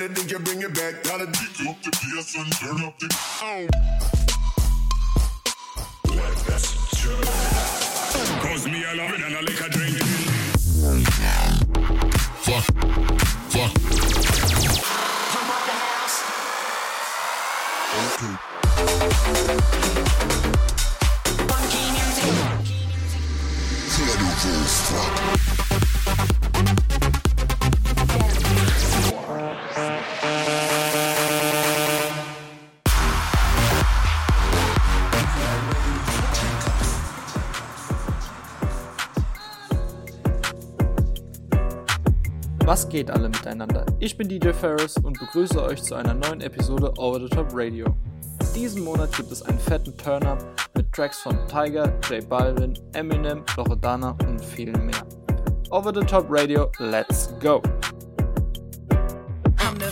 better think you bring it back. Gotta kick up the bass and turn up the. Oh. Cause geht alle miteinander? Ich bin DJ Ferris und begrüße euch zu einer neuen Episode Over the Top Radio. Diesen Monat gibt es einen fetten Turn-Up mit Tracks von Tiger, J Balvin, Eminem, Loredana und vielen mehr. Over the Top Radio, let's go!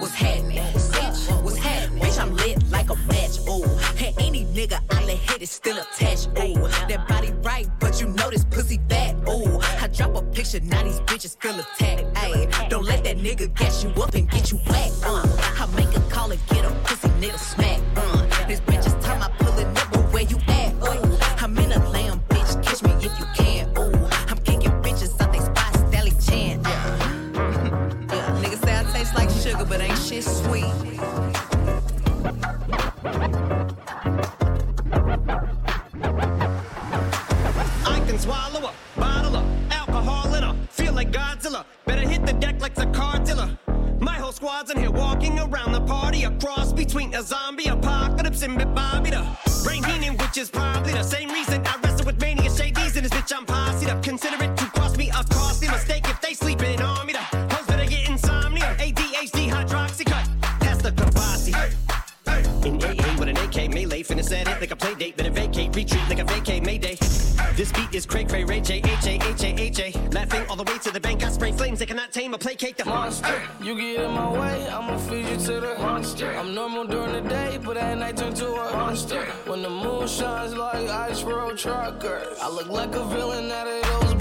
what's happening? Bitch, what's happening? Bitch, I'm lit like a match, ooh. And any nigga I let hit is still attached, ooh. That body right, but you know this pussy fat, ooh. I drop a picture, now these bitches feel attacked, ayy. Don't let that nigga gas you up and get you whacked, uh. I make a call and get a pussy nigga smack, monster. You get in my way, I'ma feed you to the monster. I'm normal during the day, but at night turn to a monster. When the moon shines like ice road truckers, I look like a villain out of those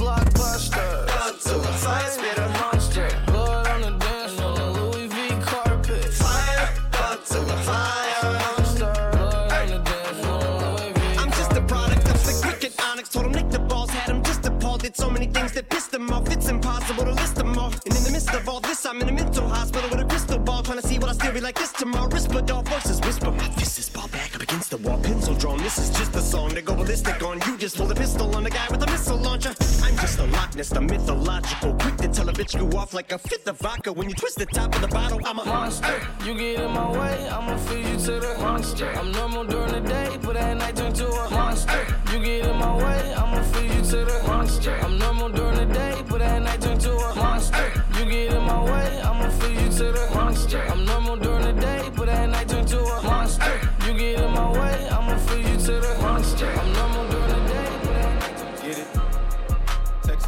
impossible to list them all. And in the midst of all this, I'm in a mental hospital with a crystal ball. Trying to see what I still be like this tomorrow. Whisper, dog voices whisper. My fist is ball back up against the wall. Pencil drawn. This is just a song to go ballistic on. You just pull the pistol on the just a Loch Ness, the mythological. Quick to tell a bitch go off like a fifth of vodka. When you twist the top of the bottle, I'm a monster. You get in my way, I'ma feed you to the monster. I'm normal during the day, but at night turn to a monster. You get in my way, I'ma feed you to the monster. I'm normal during the day, but at night turn to a monster. You get in my way, I'ma feed you to the monster. I'm normal during the day, but at night turn to a monster. You get in my way, I'ma feed you to the monster. I'm normal during the day, but at night turn to a monster. Get it?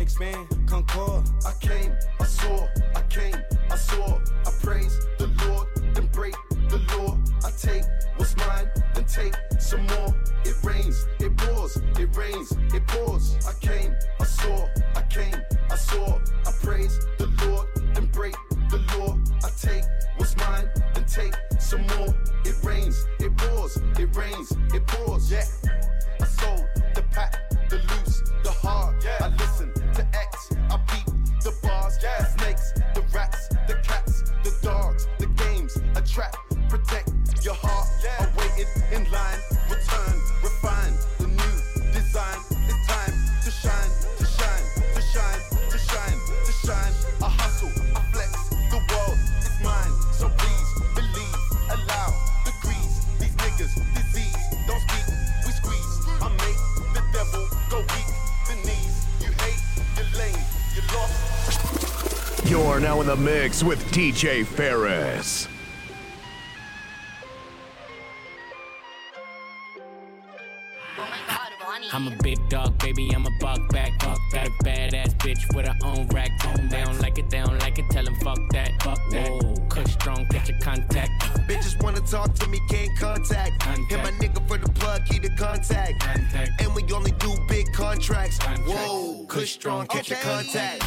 expand, concord. I came, I saw, I came, I saw. I praise the Lord, then break the law. I take what's mine, then take some more. It rains, it pours, it rains, it pours. I came, I saw, I came, I saw. I praise the Lord, then break the law. I take what's mine, then take some more. It rains, it pours, it rains, it pours. Yeah, I sold the pack, the trap, protect your heart. Yeah. I waited in line, return, refine the new design. It's time to shine, to shine, to shine, to shine, to shine. I hustle, I flex, the world is mine. So please believe, allow the. These niggas, disease, don't speak, we squeeze. I make the devil go weak, the knees. You hate, you're lame, you lost. You're now in the mix with DJ Ferris. I'm a big dog, baby, I'm a buck back. Got a badass bitch with her own rack. They don't like it, they don't like it, tell them fuck that. Fuck that. Whoa, kush strong, catch a contact. Bitches wanna talk to me, can't contact. Contact. Hit my nigga for the plug, keep the contact. Contact. And we only do big contracts. Contract. Whoa, kush strong, catch Okay. a contact.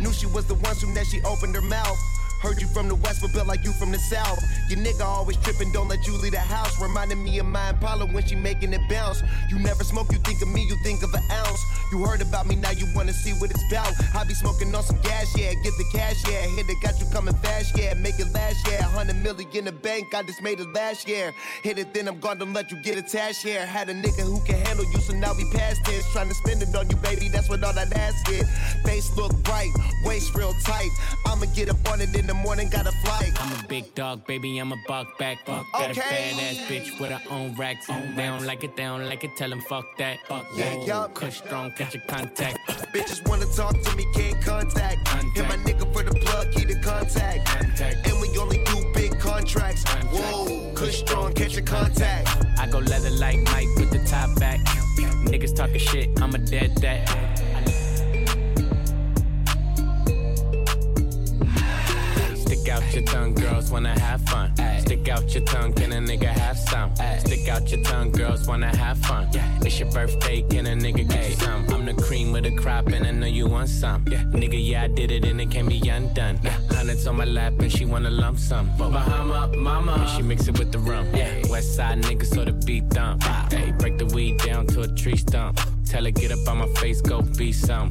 Knew she was the one soon that she opened her mouth. Heard you from the west, but built like you from the south. Your nigga always tripping, don't let you leave the house. Reminding me of my Impala when she making it bounce. You never smoke, you think of me, you think of an ounce. You heard about me, now you wanna see what it's about. I be smoking on some gas, yeah, get the cash, yeah. Hit it, got you coming fast, yeah. Make it last, yeah. 100 million in the bank, I just made it last year. Hit it, then I'm gone, don't let you get attached here. Had a nigga who can handle you, so now we past this. Trying to spend it on you, baby, that's what all that ass is. Face look bright, waist real tight. I'ma get up on it in the morning, got a flight. I'm a big dog, baby, I'm a buck back. Buck. Got a Okay. badass bitch with her own racks. They don't like it, they don't like it, tell them fuck that. Fuck Yeah, Whoa, yup. Kush strong, catch a contact. Bitches wanna talk to me, can't contact. Hit my nigga for the plug, keep the contact. Contact. And we only do big contracts. Whoa, kush strong, catch a contact. I go leather like Mike with the top back. Niggas talking shit, I'm a dead that. Stick out your tongue, girls wanna have fun. Stick out your tongue, can a nigga have some? Stick out your tongue, girls wanna have fun. It's your birthday, can a nigga get you some? I'm the cream of the crop, and I know you want some. Nigga, yeah, I did it, and it can't be undone. Hundreds on my lap, and she wanna lump some. Bahama, mama, and she mix it with the rum. West side niggas, so the beat dump. Hey, break the weed down to a tree stump. Tell her get up on my face, go be some.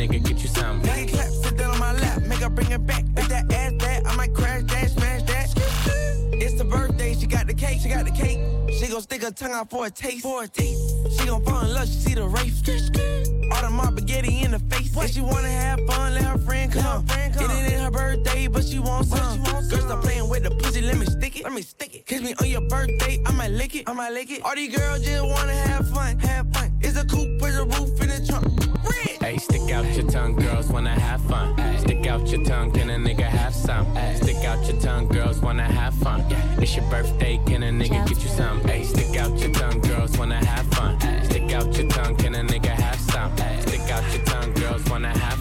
get you some? Make it clap, sit down on my lap, make her bring it back. If that ass that, I might crash that, smash that. It's the birthday, she got the cake, she got the cake. She gon' stick her tongue out for a taste, for a taste. She gon' fall in love, she see the race. All the my spaghetti in the face. If she wanna have fun, let her friend come. It ain't her birthday, but she wants some. Girl, stop playing with the pussy, let me stick it. Let me stick it. Kiss me on your birthday, I might lick it. I might lick it. All these girls just wanna have fun, have fun. It's a coupe with a roof in the trunk. Hey, stick out your tongue, girls wanna have fun. Stick out your tongue, can a nigga have some? Stick out your tongue, girls wanna have fun. It's your birthday, can a nigga get you some? Hey, stick out your tongue, girls wanna have fun. Stick out your tongue, can a nigga have some? Stick out your tongue, girls wanna have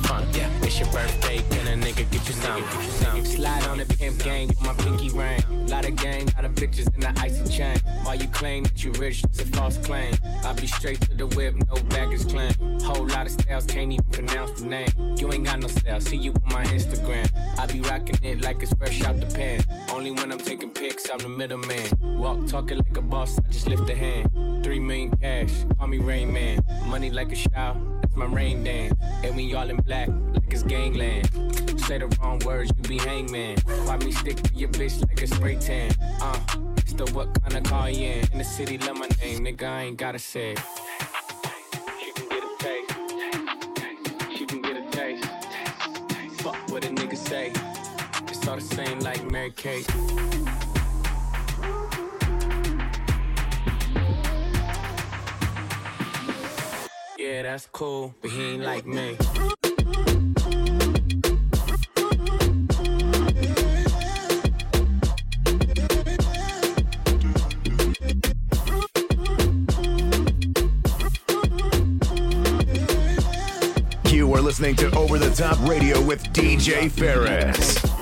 your birthday, can a nigga get you some. Slide on the pimp gang with my pinky ring. Lot of gang, lot of bitches in the icy chain. While you claim that you rich, it's a false claim. I be straight to the whip, no baggage claim. Whole lot of styles, can't even pronounce the name. You ain't got no style, see you on my Instagram. I be rocking it like it's fresh out the pan. Only when I'm taking pics, I'm the middleman. Walk talking like a boss, I just lift a hand. Three million cash, call me Rain Man. Money like a shower, my rain dance. And we all in black, like it's gangland. Say the wrong words, you be hangman. Why me stick to your bitch like a spray tan? Uh, it's what kind of car you in? In the city, love my name, nigga, I ain't gotta say. She can get a taste. She can get a taste. Fuck what a nigga say. It's all the same like Mary Kate. Yeah, that's cool, but he ain't like me. You are listening to Over the Top Radio with DJ Ferris.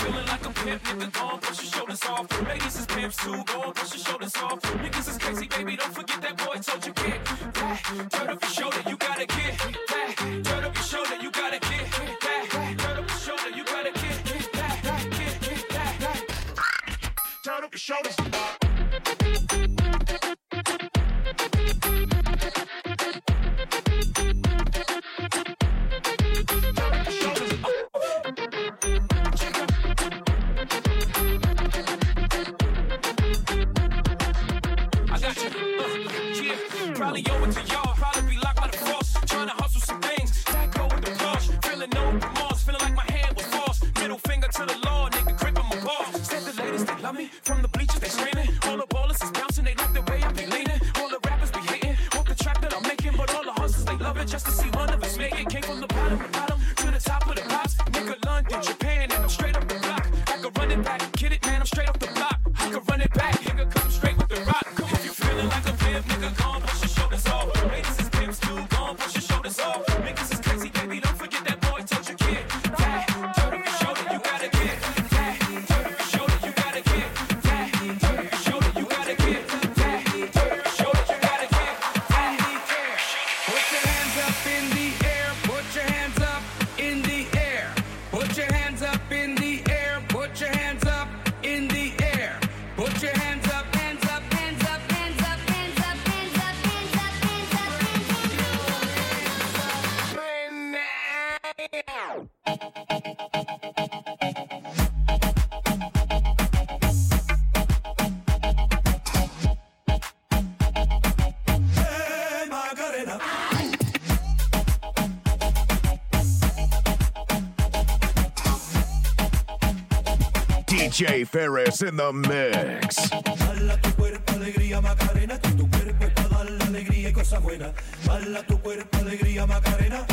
Feeling like a pimp, nigga, go and push your shoulders off. Ladies is pimps too, go and push your shoulders off. Niggas is crazy, baby, don't forget that boy told you get that. Turn up your shoulder, you gotta get that. Turn up your shoulder, you gotta get that. Turn up your shoulder, you gotta get that. Get that. Turn up your shoulders. Up in the Ferris in the mix. Bala tu cuerpo, alegría, Macarena, tu cuerpo es para dar la alegría y cosas buenas. Bala tu cuerpo, alegría, Macarena,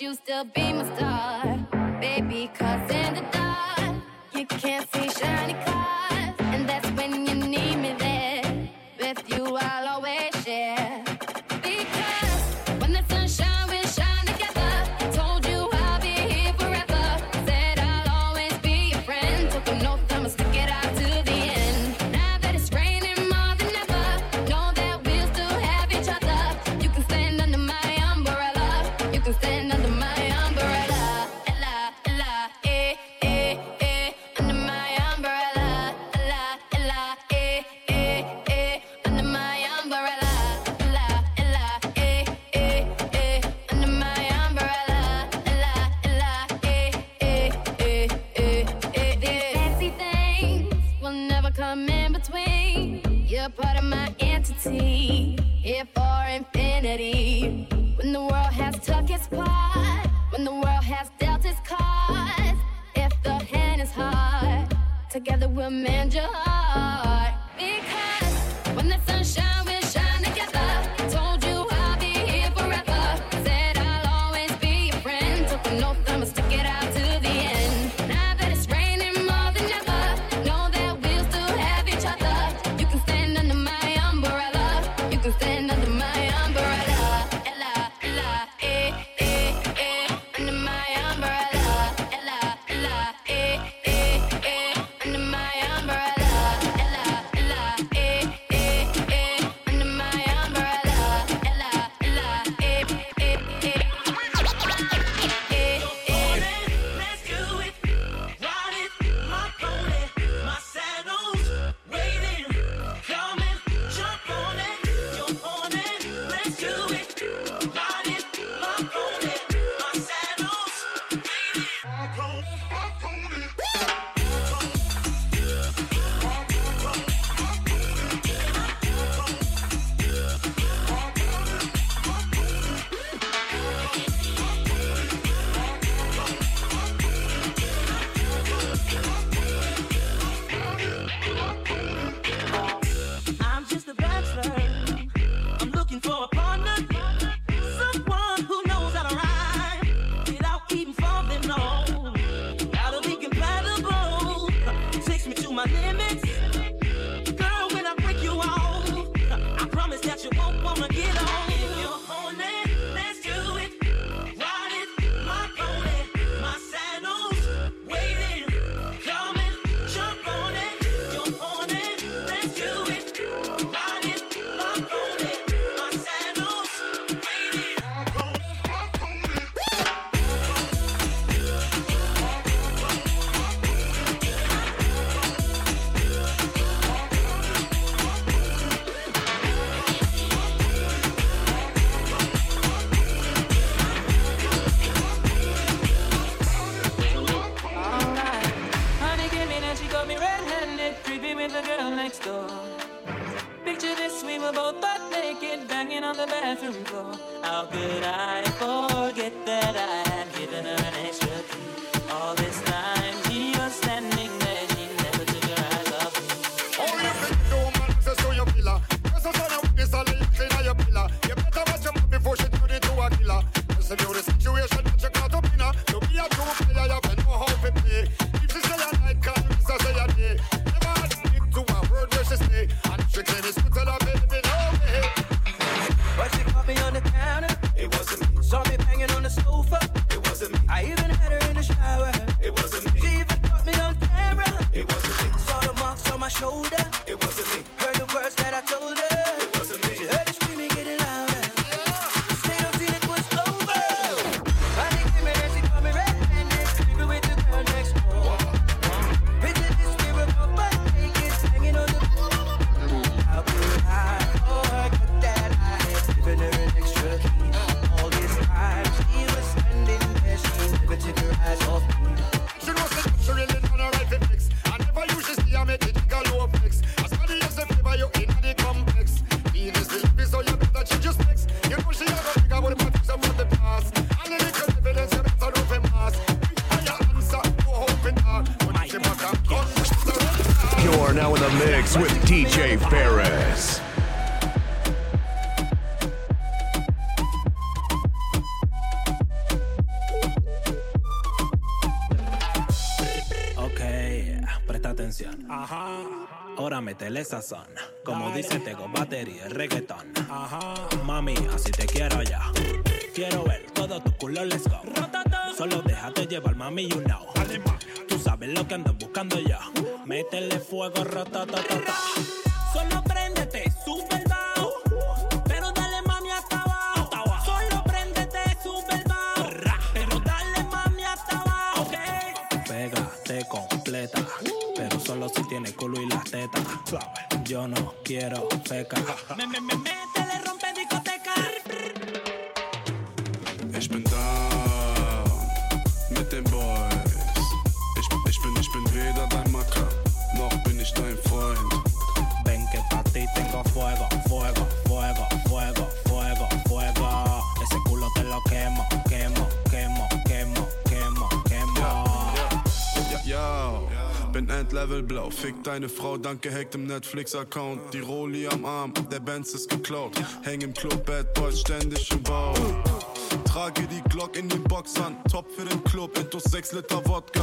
you still be my star. 久さん bin Endlevel blau. Fick deine Frau, danke Hack im Netflix-Account. Die Rolli am Arm, der Benz ist geklaut. Häng im Club, Bad Boys ständig im Bau. Trage die Glock in den Boxern, top für den Club, intus 6 Liter Wodka.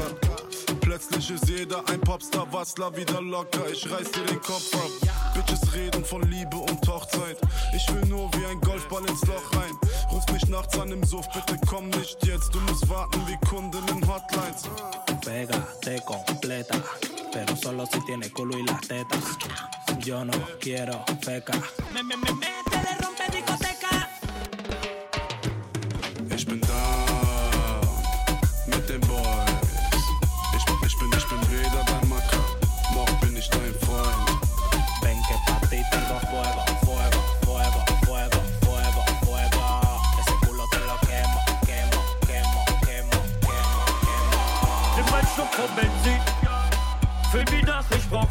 Plötzlich ist jeder ein Popstar, Wassler wieder locker, ich reiß dir den Kopf ab. Bitches reden von Liebe und Hochzeit. Ich will nur wie ein Golfball ins Loch rein. Ruf mich nachts an im Suff, bitte komm nicht jetzt, du musst warten wie Kunden in Hotlines. Pégate completa, pero solo si tiene culo y las tetas. Yo no quiero feca.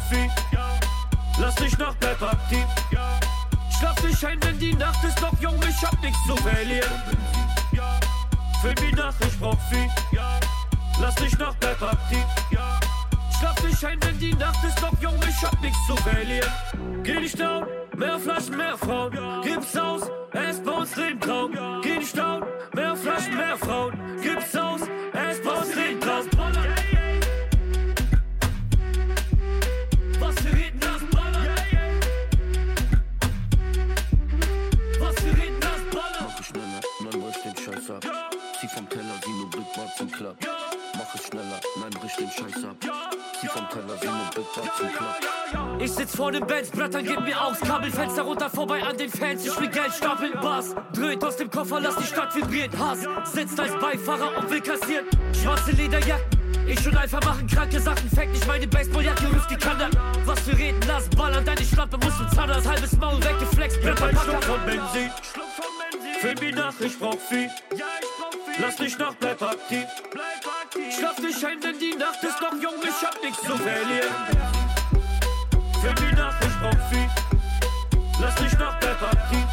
Sie. Lass dich nach, bleib aktiv. Schlaf dich ein, wenn die Nacht ist, doch Junge, ich hab nichts zu verlieren. Füll mich nach, ich brauch sie. Lass dich nach, bleib aktiv. Schlaf dich ein, wenn die Nacht ist, doch Junge, ich hab nichts zu verlieren. Geh nicht down, mehr Flaschen, mehr Frauen. Gib's aus, es bei uns Leben Traum. Geh nicht down, mehr Flaschen, mehr Frauen. Sitz vor dem Benz, Blattern gib mir aus. Kabelfenster runter vorbei an den Fans. Ich will Geld stapeln, Bass. Dreht aus dem Koffer, lass die Stadt vibrieren. Hass sitzt als Beifahrer und will kassieren. Schwarze Lederjacken. Ich und Alpha machen kranke Sachen, fact nicht meine Baseballjacke, rüft die Kanne. Was wir reden, lass ballern, deine Schlampe muss uns Zander, das halbes Maul weggeflext, bleib ein Schluck von Benzin. Füll mich nach, ich brauch viel. Lass dich nach, bleib aktiv. Schlaf dich ein, denn die Nacht ist noch jung, ich hab nichts zu verlieren. Für die Nacht, ich brauch viel. Lass dich nach der Partie.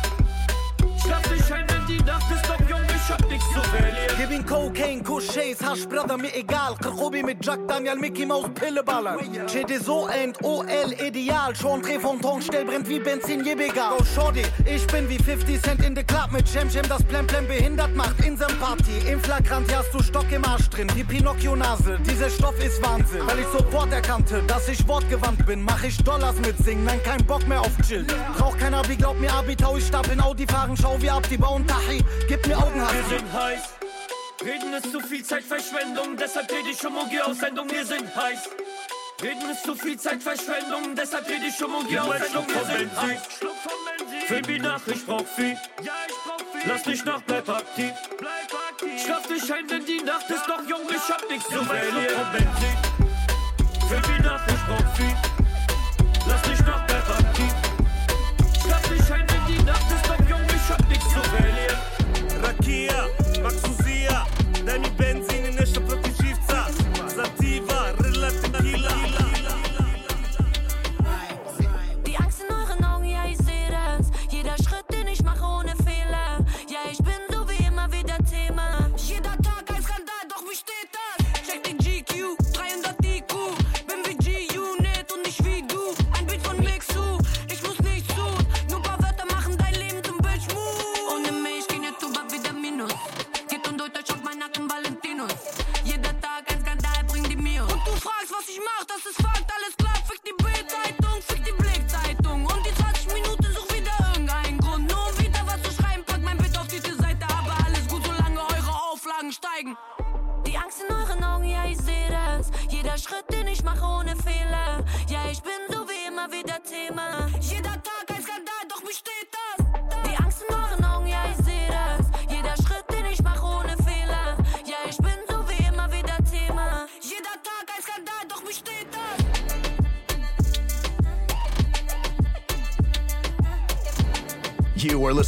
Verlieren. Gib ihm Cocaine, Kuss, Chase, Hasch, Brother, mir egal. Krobi mit Jack Daniel, Mickey Maus, Pille ballern. GD End, OL, ideal. Schon Dreh von Tankstell brennt wie Benzin, je egal. Go Shorty, ich bin wie 50 Cent in the Club mit Jam Jam, das Plemplem behindert macht. Insem Party, im Flagrant, hier hast du Stock im Arsch drin, wie Pinocchio-Nase. Dieser Stoff ist Wahnsinn. Weil ich sofort erkannte, dass ich wortgewandt bin, mach ich Dollars mit Singen, nein, kein Bock mehr auf Chill. Brauch kein Abi, glaub mir, Abi, tau ich Stab in Audi fahren, schau wie ab, die bauen Tachi, gib mir Augenhass. Heiß. Reden ist zu viel Zeitverschwendung, deshalb rede ich um OG aus Sendung, wir sind heiß. Reden ist zu viel Zeitverschwendung, deshalb rede ich um OG aus Sendung, wir sind heiß. Film wie nach, ich brauch viel. Lass dich nach, bleib aktiv. Schlaf dich ein, denn die Nacht ist noch jung, ich hab nichts zu verlieren. Film wie nach, ich brauch viel. Rakija,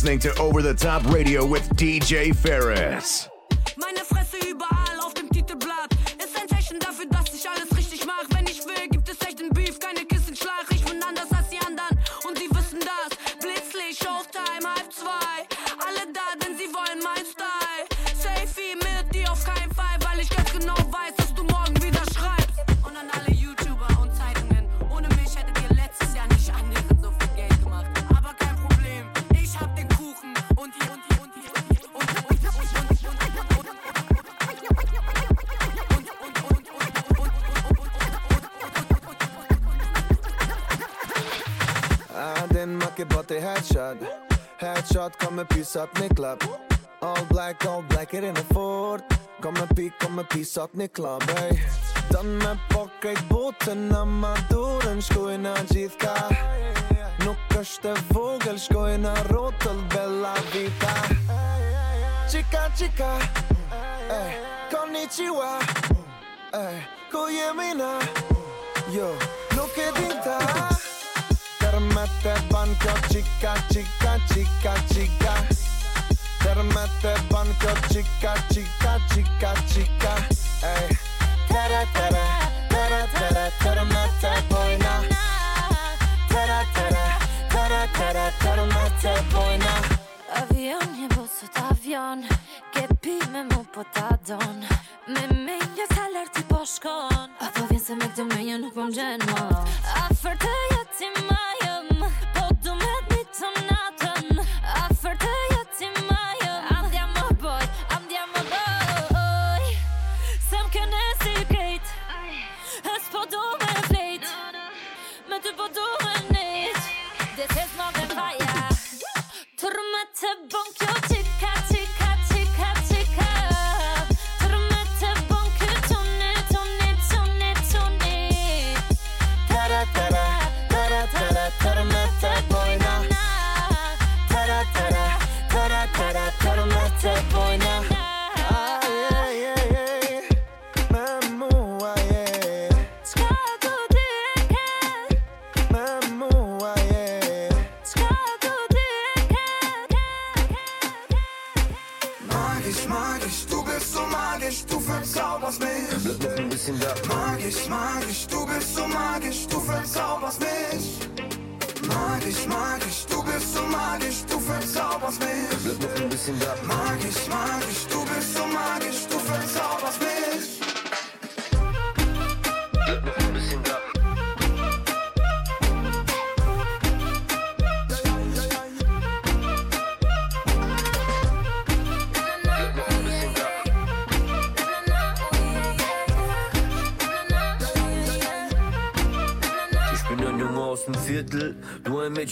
listening to Over the Top Radio with DJ Ferris. All black, all black, it in e fort. Ka me pi, ka me pi, sot një klab, ej eh? Dën me po krejt botën në madurën Shkojnë a gjithë ka Nuk është e vogël, shkojnë a rotëll Bella vita. Qika, qika Eh, konnichiwa Eh, ku jemi na? Jo, nuk e dinta Tërmet e ban kjo qika, qika, qika, qika me të ban kjo qika, qika, qika, qika. Ej Tere, tere, tere, tere, tere me të bojna. Tere, tere, tere, tere, tere me të bojna. Avion, një busot avion Kepi me mu po ta don. Me me një salar ti po shkon. A po vjen se me këtë me një nuk po më gjenë mot A fërte jëti majëm Po du me të një të na. Me njët This is more than fire bonkjo chica chica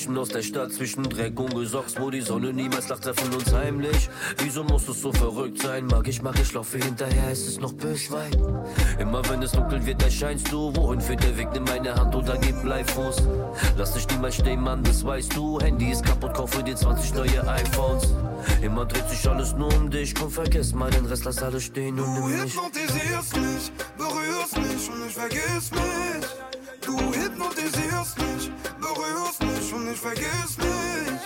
du ein Mädchen aus der Stadt zwischen Dreck und Gesocks, wo die Sonne niemals lacht, treffen uns heimlich. Wieso muss es so verrückt sein? Mag ich, mag ich, laufe hinterher, ist es noch Böschwein? Immer wenn es dunkel wird, erscheinst du. Wohin führt der Weg? Nimm meine Hand oder gib Bleifuß. Lass dich niemals stehen, Mann, das weißt du. Handy ist kaputt, kaufe dir 20 neue iPhones. Immer dreht sich alles nur um dich, komm, vergiss mal den Rest, lass alles stehen und Du nimm mich. hypnotisierst mich, berührst mich und ich vergiss mich. Du hypnotisierst mich, berührst mich und ich vergiss mich.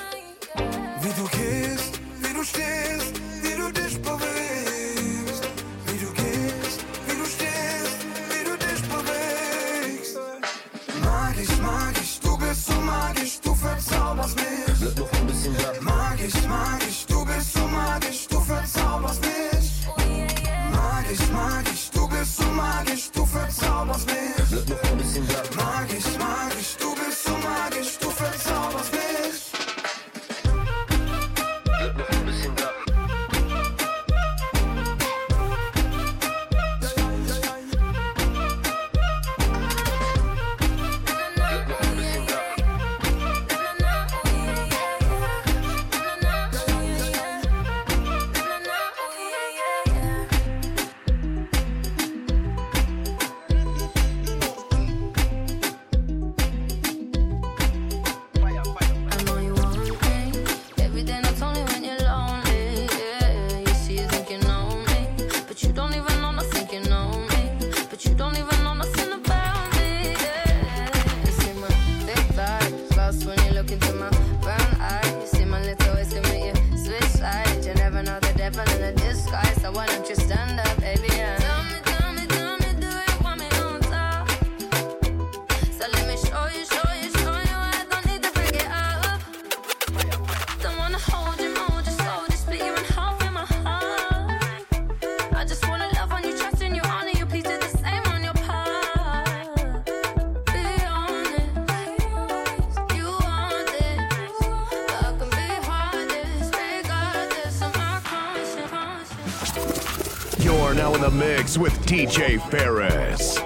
Wie du gehst, wie du stehst, wie du dich bewegst. Wie du gehst, wie du stehst, wie du dich bewegst. Magisch, magisch, du bist so magisch, du verzauberst mich. Bleib noch ein bisschen da. Magisch, magisch, du bist so magisch, du disguise. So DJ Ferris.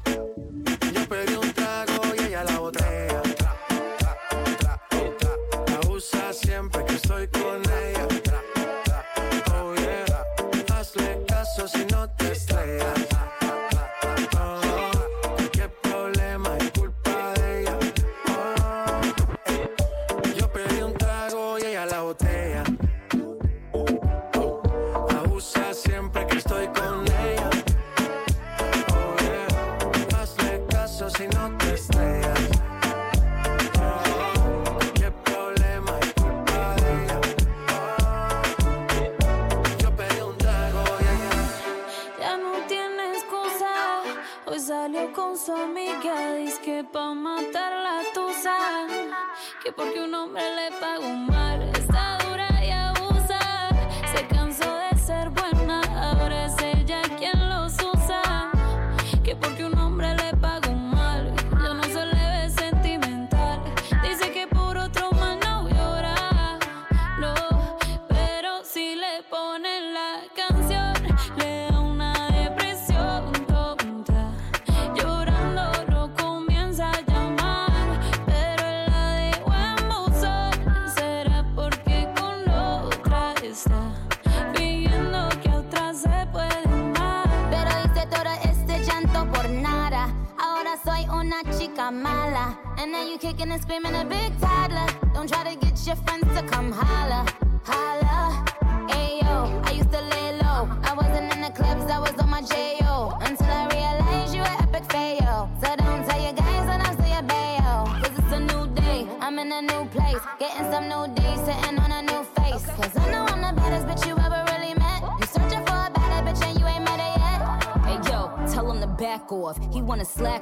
kicking and screaming a big toddler. Don't try to get your friends to come holla. Holla. Ayo, I used to lay low. I wasn't in the clubs, I was on my J.O. Until I realized you were epic fail. So don't tell your guys when I say a bail. Cause it's a new day, I'm in a new place. Getting some new days, sitting on a new face. Cause I know I'm the baddest bitch you ever really met. You searching for a better bitch and you ain't met her yet. Hey yo, tell him to back off. He wanna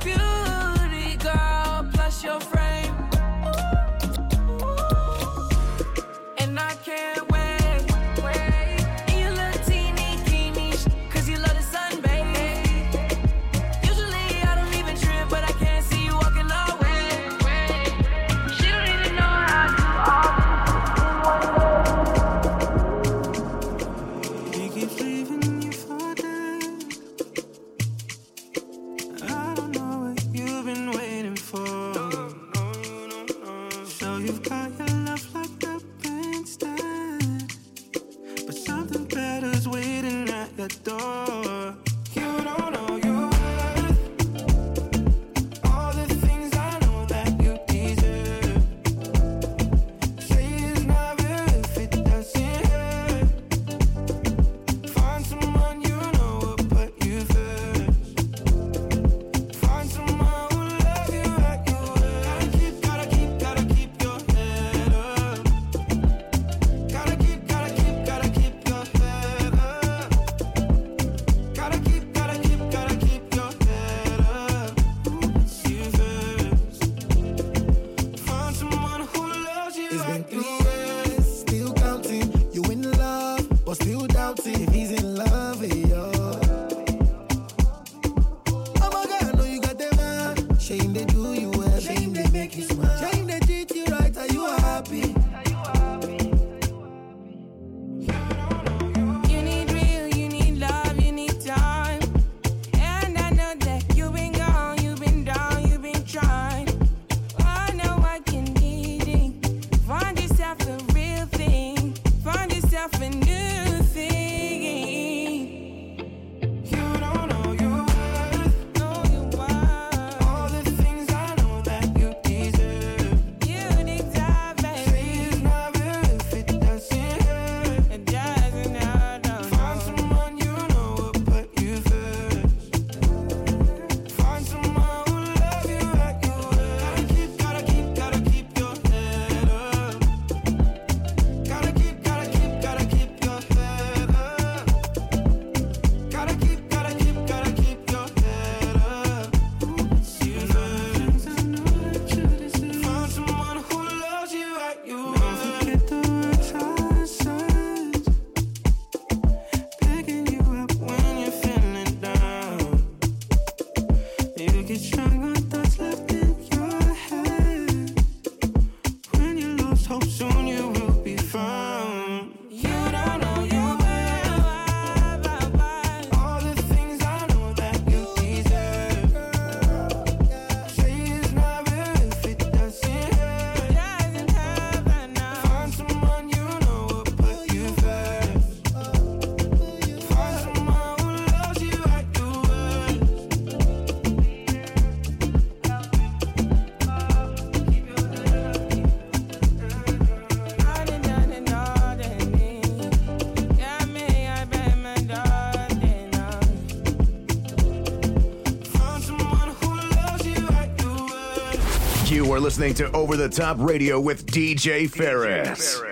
beauty, girl, plus your frame. but still doubting if he's in love. listening to Over the Top Radio with DJ Ferris. DJ Ferris.